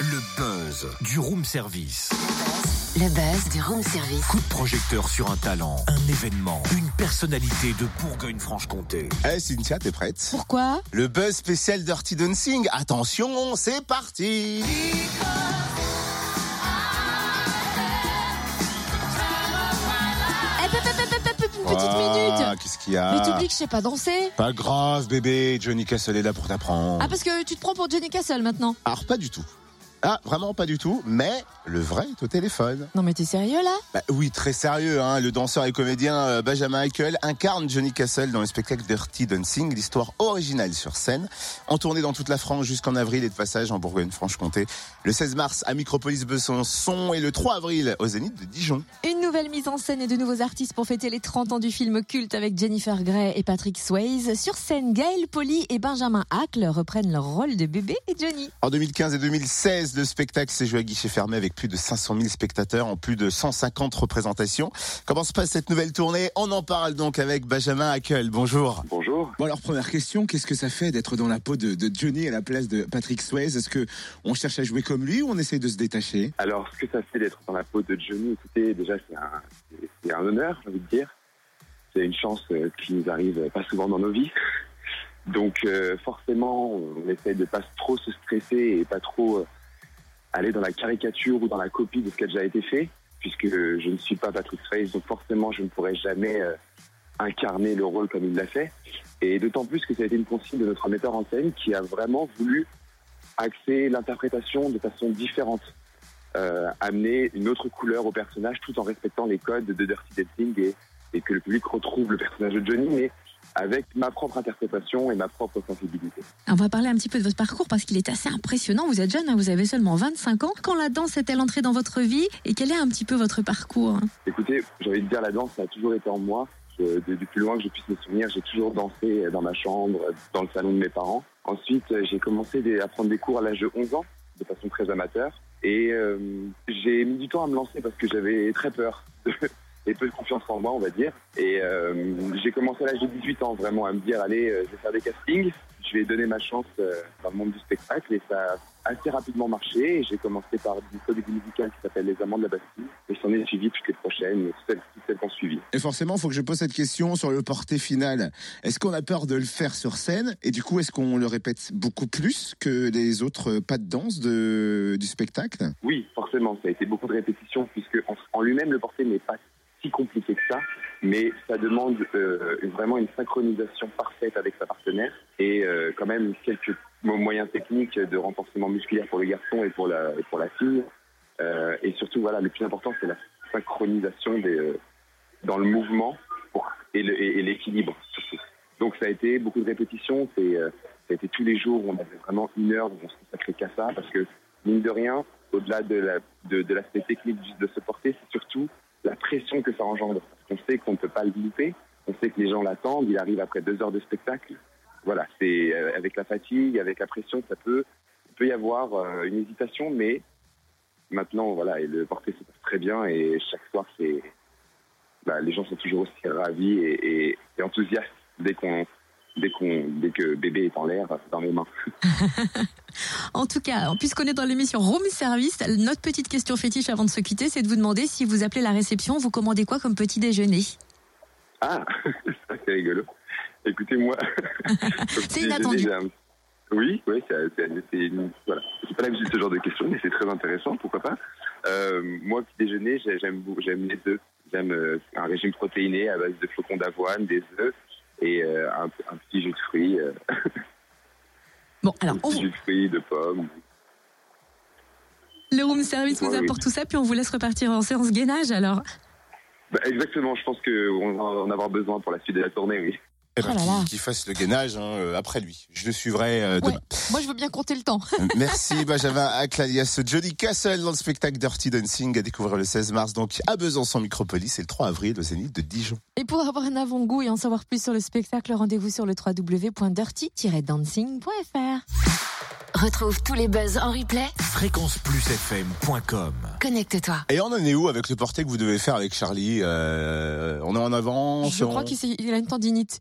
Le buzz du room service. Le buzz du room service. Coup de projecteur sur un talent, un événement, une personnalité de Bourgogne-Franche-Comté. Eh Cynthia, t'es prête? Pourquoi? Le buzz spécial Dirty Dancing. Attention, c'est parti Eh, Une petite Ah, minute Qu'est-ce qu'il y a Mais t'oublies que je sais pas danser Pas grave, bébé. Johnny Castle est là pour t'apprendre. Ah, parce que tu te prends pour Johnny Castle maintenant Alors, pas du tout. Ah, vraiment pas du tout. Mais le vrai est au téléphone. Non, mais t'es sérieux là? Bah oui, très sérieux. Hein. Le danseur et comédien euh, Benjamin Michael incarne Johnny Castle dans le spectacle Dirty Dancing, l'histoire originale sur scène, en tournée dans toute la France jusqu'en avril et de passage en Bourgogne-Franche-Comté. Le 16 mars à Micropolis Besançon et le 3 avril au Zénith de Dijon. Une nouvelle mise en scène et de nouveaux artistes pour fêter les 30 ans du film culte avec Jennifer Grey et Patrick Swayze. Sur scène, Gaël Poli et Benjamin Hackle reprennent leur rôle de bébé et Johnny. En 2015 et 2016, le spectacle s'est joué à guichet fermé avec plus de 500 000 spectateurs en plus de 150 représentations. Comment se passe cette nouvelle tournée? On en parle donc avec Benjamin Hackel. Bonjour. Bonjour. Bon alors première question, qu'est-ce que ça fait d'être dans la peau de, de Johnny à la place de Patrick Swayze? Est-ce que on cherche à jouer comme lui ou on essaye de se détacher? Alors, ce que ça fait d'être dans la peau de Johnny, écoutez, déjà, c'est un, honneur, j'ai envie de dire. C'est une chance euh, qui nous arrive pas souvent dans nos vies. Donc, euh, forcément, on essaye de pas trop se stresser et pas trop euh, aller dans la caricature ou dans la copie de ce qui a déjà été fait, puisque je ne suis pas Patrick Swayze, donc forcément, je ne pourrais jamais euh, incarner le rôle comme il l'a fait. Et d'autant plus que ça a été une consigne de notre metteur en scène qui a vraiment voulu axer l'interprétation de façon différente, euh, amener une autre couleur au personnage tout en respectant les codes de Dirty Dancing et, que le public retrouve le personnage de Johnny, avec ma propre interprétation et ma propre sensibilité. On va parler un petit peu de votre parcours parce qu'il est assez impressionnant. Vous êtes jeune, hein, vous avez seulement 25 ans. Quand la danse est-elle entrée dans votre vie et quel est un petit peu votre parcours? Écoutez, j'ai envie de dire la danse, ça a toujours été en moi. Je- de- du plus loin que je puisse me souvenir, j'ai toujours dansé dans ma chambre, dans le salon de mes parents. Ensuite, euh, j'ai commencé à prendre des cours à l'âge de 11 ans, de façon très amateur. Et euh, j'ai mis du temps à me lancer parce que j'avais très peur et peu de confiance en moi, on va dire. Et euh, j'ai commencé à l'âge de 18 ans vraiment à me dire, allez, euh, je vais faire des castings, je vais donner ma chance euh, dans le monde du spectacle. Et ça a assez rapidement marché. J'ai commencé par une comédie musicale qui s'appelle Les Amants de la Bastille. Et s'en est suivi toutes les prochaines, celles, toutes celles qui ont suivi. Et forcément, il faut que je pose cette question sur le porté final. Est-ce qu'on a peur de le faire sur scène? Et du coup, est-ce qu'on le répète beaucoup plus que les autres pas de danse de, du spectacle? Oui, forcément, ça a été beaucoup de répétitions puisque en, en lui-même le porté n'est pas compliqué que ça, mais ça demande euh, vraiment une synchronisation parfaite avec sa partenaire et euh, quand même quelques mo- moyens techniques de renforcement musculaire pour le garçon et pour la, pour la fille. Euh, et surtout, voilà, le plus important, c'est la synchronisation des, dans le mouvement et l'équilibre. Donc ça a été beaucoup de répétitions, ça a été tous les jours, on avait vraiment une heure où on se consacrait qu'à ça parce que mine de rien, au-delà de, la, de, de l'aspect technique de se porter, c'est surtout la pression que ça engendre. Qu'on sait qu'on ne peut pas le louper, on sait que les gens l'attendent, il arrive après deux heures de spectacle. Voilà, c'est euh, avec la fatigue, avec la pression, ça peut, peut y avoir euh, une hésitation, mais maintenant, voilà, et le porté se passe très bien et chaque soir, c'est, bah, les gens sont toujours aussi ravis et enthousiastes dès qu'on, dès qu'on, dès que bébé est en l'air dans mes mains. En tout cas, puisqu'on est dans l'émission Room Service, notre petite question fétiche avant de se quitter, c'est de vous demander si vous appelez la réception, vous commandez quoi comme petit déjeuner? Ah, c'est rigolo. Écoutez, moi. C'est inattendu. Oui, oui, c'est voilà. Pas l'habitude de ce genre de questions, mais c'est très intéressant, pourquoi pas. Euh, moi, petit déjeuner, j'ai- j'aime j'aime les œufs. J'aime euh, un régime protéiné à base de flocons d'avoine, des œufs et euh, un, un petit jus de fruits, euh, Bon, alors, un on- jus de fruits, de pommes. le Room Service vous oui. apporte tout ça, puis on vous laisse repartir en séance gainage alors. Bah, exactement, je pense qu'on va en avoir besoin pour la suite de la tournée, oui. Eh ben, Oh qu'il- fasse le gainage hein, euh, après lui. Je le suivrai euh, Ouais, demain. moi je veux bien compter le temps. Merci Benjamin Hackl alias Johnny Castle dans le spectacle Dirty Dancing à découvrir le 16 mars donc à Besançon Micropolis et le 3 avril au Zénith de Dijon. Et pour avoir un avant-goût et en savoir plus sur le spectacle, rendez-vous sur le www.dirty-dancing.fr. Retrouve tous les buzz en replay. fréquenceplusfm.com Connecte-toi. Et on en est où avec le porté que vous devez faire avec Charlie euh, On est en avance Je on- crois qu'il a une tendinite.